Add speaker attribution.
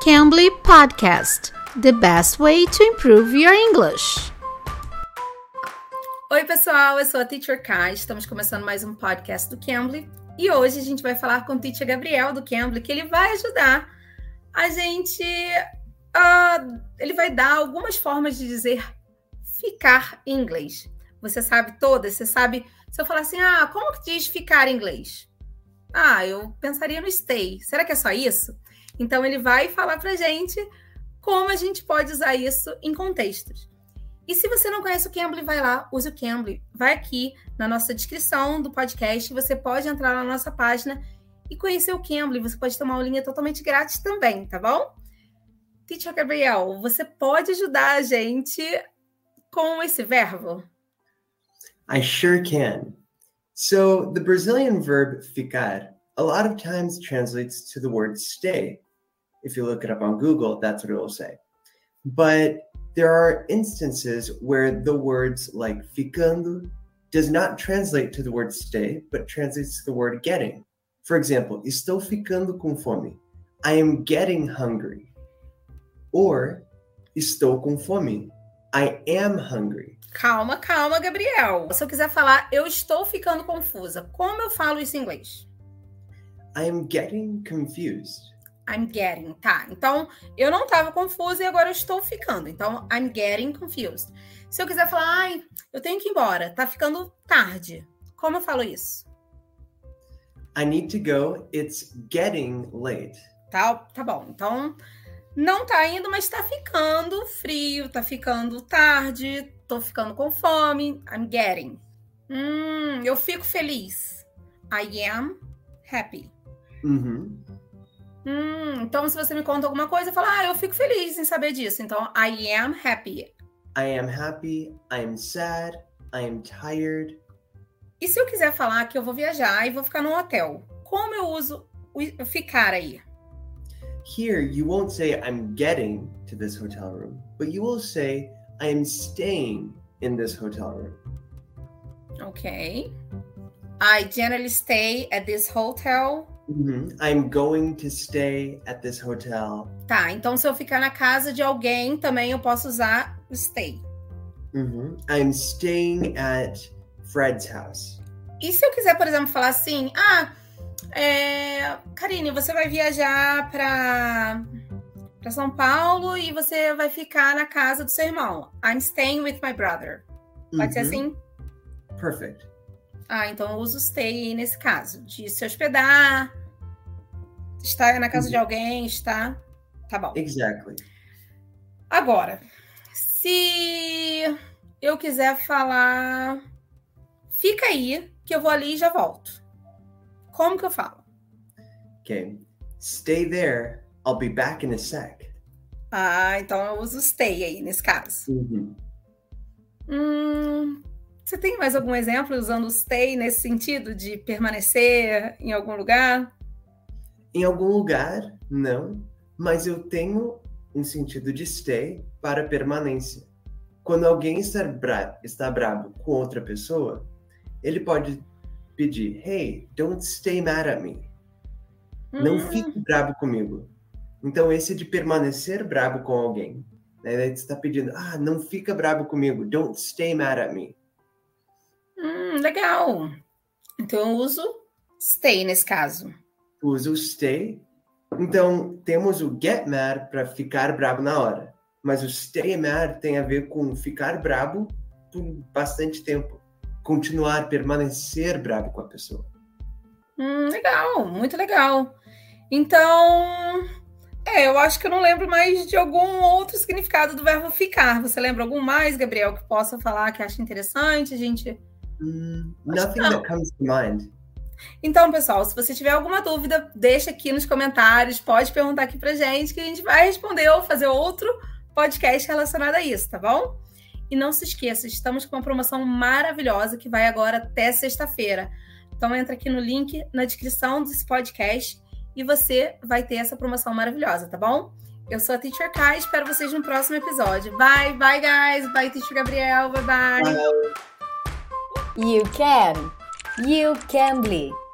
Speaker 1: Cambly Podcast The best way to improve your English.
Speaker 2: Oi, pessoal, eu sou a Teacher Kai. Estamos começando mais um podcast do Cambly e hoje a gente vai falar com o Teacher Gabriel do Cambly, que ele vai ajudar a gente. Uh, ele vai dar algumas formas de dizer ficar em inglês. Você sabe todas? Você sabe. Se eu falar assim, ah, como que diz ficar em inglês? Ah, eu pensaria no stay. Será que é só isso? Então ele vai falar pra gente como a gente pode usar isso em contextos. E se você não conhece o Cambly, vai lá, use o Cambly. Vai aqui na nossa descrição do podcast, você pode entrar na nossa página e conhecer o Cambly. Você pode tomar uma linha totalmente grátis também, tá bom? Teacher Gabriel, você pode ajudar a gente com esse verbo?
Speaker 3: I sure can. So, the Brazilian verb ficar a lot of times translates to the word stay. If you look it up on Google, that's what it will say. But there are instances where the words like ficando does not translate to the word stay, but translates to the word getting. For example, estou ficando com fome. I am getting hungry. Or estou com fome. I am hungry.
Speaker 2: Calma, calma, Gabriel. Se eu quiser falar, eu estou ficando confusa. Como eu falo isso em inglês?
Speaker 3: I am getting confused.
Speaker 2: I'm getting, tá. Então, eu não estava confusa e agora eu estou ficando. Então, I'm getting confused. Se eu quiser falar, ai, eu tenho que ir embora, tá ficando tarde. Como eu falo isso?
Speaker 3: I need to go, it's getting late.
Speaker 2: Tá, tá bom. Então, não tá indo, mas tá ficando frio, tá ficando tarde, tô ficando com fome. I'm getting. Hum, eu fico feliz. I am happy.
Speaker 3: Uhum.
Speaker 2: Hum, então, se você me conta alguma coisa, fala, ah, eu fico feliz em saber disso. Então, I am happy.
Speaker 3: I am happy, I am sad, I am tired.
Speaker 2: E se eu quiser falar que eu vou viajar e vou ficar num hotel, como eu uso o ficar aí?
Speaker 3: Here, you won't say I'm getting to this hotel room, but you will say I am staying in this hotel room.
Speaker 2: Okay. I generally stay at this hotel
Speaker 3: Uhum. I'm going to stay at this hotel.
Speaker 2: Tá, então se eu ficar na casa de alguém, também eu posso usar stay.
Speaker 3: Uhum. I'm staying at Fred's house.
Speaker 2: E se eu quiser, por exemplo, falar assim: ah, é... Karine, você vai viajar para para São Paulo e você vai ficar na casa do seu irmão. I'm staying with my brother. Pode uhum. ser assim?
Speaker 3: Perfect.
Speaker 2: Ah, então eu uso stay nesse caso, de se hospedar, Está na casa de uhum. alguém, está. Tá bom.
Speaker 3: Exactly.
Speaker 2: Agora, se eu quiser falar, fica aí, que eu vou ali e já volto. Como que eu falo?
Speaker 3: Ok. Stay there. I'll be back in a sec.
Speaker 2: Ah, então eu uso stay aí nesse caso.
Speaker 3: Uhum.
Speaker 2: Hum, você tem mais algum exemplo usando stay nesse sentido de permanecer em algum lugar?
Speaker 3: Em algum lugar, não, mas eu tenho um sentido de stay para permanência. Quando alguém está, bra está bravo com outra pessoa, ele pode pedir: Hey, don't stay mad at me. Não hum. fique bravo comigo. Então, esse de permanecer bravo com alguém. Né? Ele está pedindo: Ah, não fica bravo comigo. Don't stay mad at me.
Speaker 2: Hum, legal. Então, eu uso stay nesse caso
Speaker 3: usa o stay. Então, temos o get mad para ficar bravo na hora. Mas o stay mad tem a ver com ficar bravo por bastante tempo. Continuar, permanecer bravo com a pessoa.
Speaker 2: Hum, legal, muito legal. Então, é, eu acho que eu não lembro mais de algum outro significado do verbo ficar. Você lembra algum mais, Gabriel, que possa falar que acha interessante? A gente.
Speaker 3: Mm, nothing that comes to mind.
Speaker 2: Então, pessoal, se você tiver alguma dúvida, deixa aqui nos comentários, pode perguntar aqui pra gente que a gente vai responder ou fazer outro podcast relacionado a isso, tá bom? E não se esqueça, estamos com uma promoção maravilhosa que vai agora até sexta-feira. Então entra aqui no link na descrição desse podcast e você vai ter essa promoção maravilhosa, tá bom? Eu sou a Teacher Kai, espero vocês no próximo episódio. Bye, bye guys, bye Teacher Gabriel, bye bye.
Speaker 1: You can. You can bleed.